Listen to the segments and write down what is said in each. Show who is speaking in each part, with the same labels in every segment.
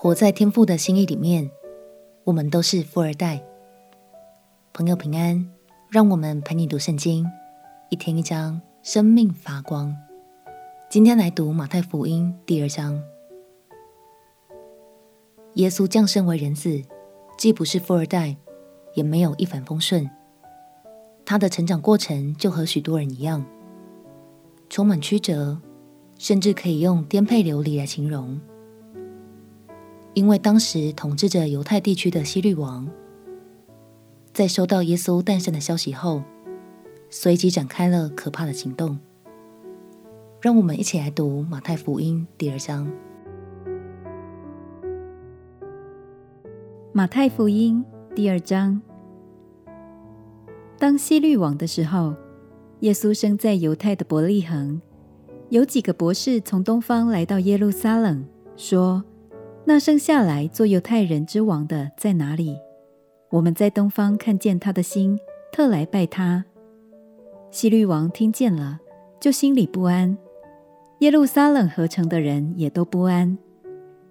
Speaker 1: 活在天父的心意里面，我们都是富二代。朋友平安，让我们陪你读圣经，一天一章，生命发光。今天来读马太福音第二章。耶稣降生为人子，既不是富二代，也没有一帆风顺。他的成长过程就和许多人一样，充满曲折。甚至可以用颠沛流离来形容，因为当时统治着犹太地区的希律王，在收到耶稣诞生的消息后，随即展开了可怕的行动。让我们一起来读马太福音第二章。
Speaker 2: 马太福音第二章，当希律王的时候，耶稣生在犹太的伯利恒。有几个博士从东方来到耶路撒冷，说：“那生下来做犹太人之王的在哪里？我们在东方看见他的星，特来拜他。”希律王听见了，就心里不安；耶路撒冷合成的人也都不安。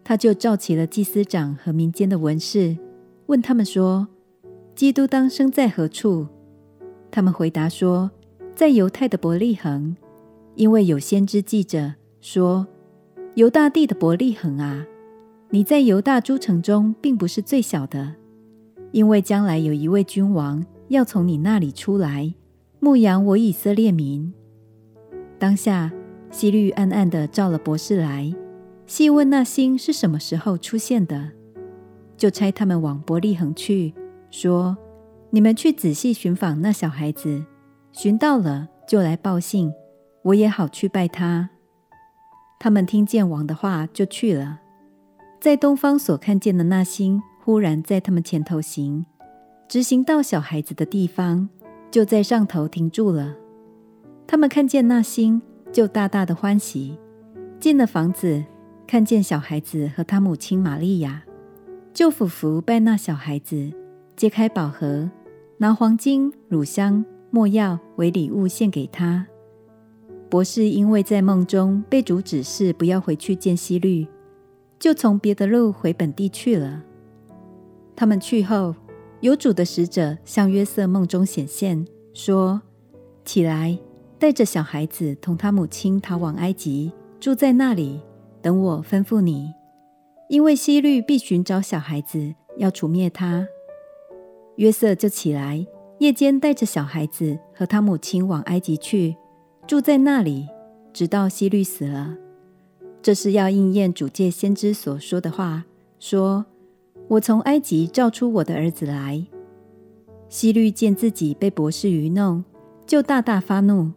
Speaker 2: 他就召集了祭司长和民间的文士，问他们说：“基督当生在何处？”他们回答说：“在犹太的伯利恒。”因为有先知记着说：“犹大地的伯利恒啊，你在犹大诸城中并不是最小的，因为将来有一位君王要从你那里出来，牧养我以色列民。”当下，希律暗暗地召了博士来，细问那星是什么时候出现的，就差他们往伯利恒去，说：“你们去仔细寻访那小孩子，寻到了就来报信。”我也好去拜他。他们听见王的话，就去了。在东方所看见的那星，忽然在他们前头行，直行到小孩子的地方，就在上头停住了。他们看见那星，就大大的欢喜。进了房子，看见小孩子和他母亲玛利亚，就俯伏拜那小孩子，揭开宝盒，拿黄金、乳香、没药为礼物献给他。博士因为在梦中被主指示不要回去见希律，就从别的路回本地去了。他们去后，有主的使者向约瑟梦中显现，说：“起来，带着小孩子同他母亲逃往埃及，住在那里，等我吩咐你。因为希律必寻找小孩子，要除灭他。”约瑟就起来，夜间带着小孩子和他母亲往埃及去。住在那里，直到希律死了。这是要应验主借先知所说的话，说：“我从埃及召出我的儿子来。”希律见自己被博士愚弄，就大大发怒，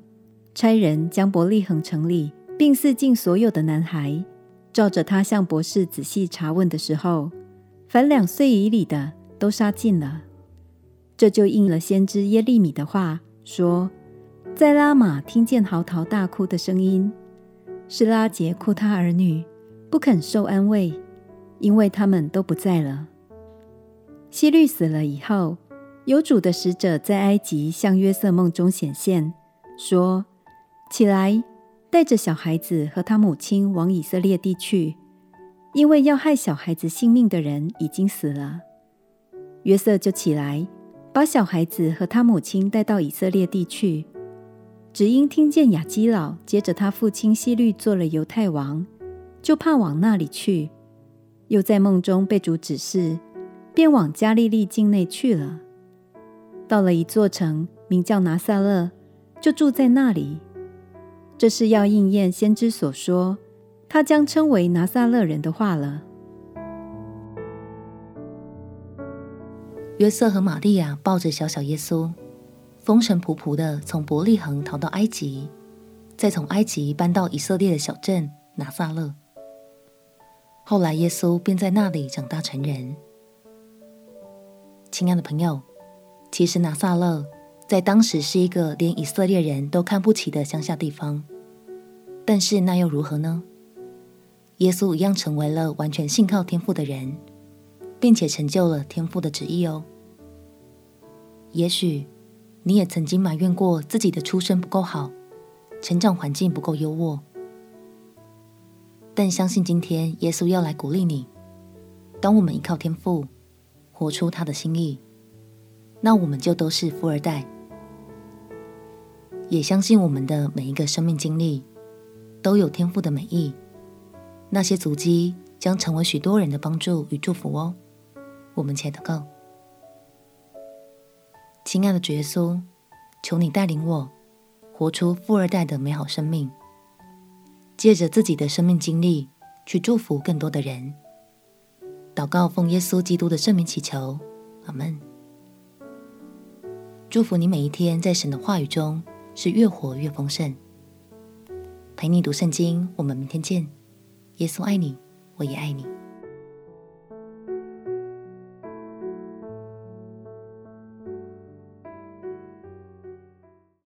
Speaker 2: 差人将伯利恒城里并四境所有的男孩，照着他向博士仔细查问的时候，凡两岁以里的都杀尽了。这就应了先知耶利米的话，说。在拉玛听见嚎啕大哭的声音，是拉杰哭他儿女，不肯受安慰，因为他们都不在了。希律死了以后，有主的使者在埃及向约瑟梦中显现，说：“起来，带着小孩子和他母亲往以色列地去，因为要害小孩子性命的人已经死了。”约瑟就起来，把小孩子和他母亲带到以色列地去。只因听见亚基老接着他父亲希律做了犹太王，就怕往那里去，又在梦中被主指示，便往加利利境内去了。到了一座城，名叫拿撒勒，就住在那里。这是要应验先知所说，他将称为拿撒勒人的话了。
Speaker 1: 约瑟和玛利亚抱着小小耶稣。风尘仆仆的从伯利恒逃到埃及，再从埃及搬到以色列的小镇拿撒勒。后来耶稣便在那里长大成人。亲爱的朋友，其实拿撒勒在当时是一个连以色列人都看不起的乡下地方，但是那又如何呢？耶稣一样成为了完全信靠天赋的人，并且成就了天赋的旨意哦。也许。你也曾经埋怨过自己的出身不够好，成长环境不够优渥，但相信今天耶稣要来鼓励你，当我们依靠天赋，活出他的心意，那我们就都是富二代。也相信我们的每一个生命经历都有天赋的美意，那些足迹将成为许多人的帮助与祝福哦。我们且祷告，亲爱的主耶稣，求你带领我活出富二代的美好生命，借着自己的生命经历去祝福更多的人。祷告奉耶稣基督的圣名祈求，阿门。祝福你每一天在神的话语中是越活越丰盛。陪你读圣经，我们明天见。耶稣爱你，我也爱你。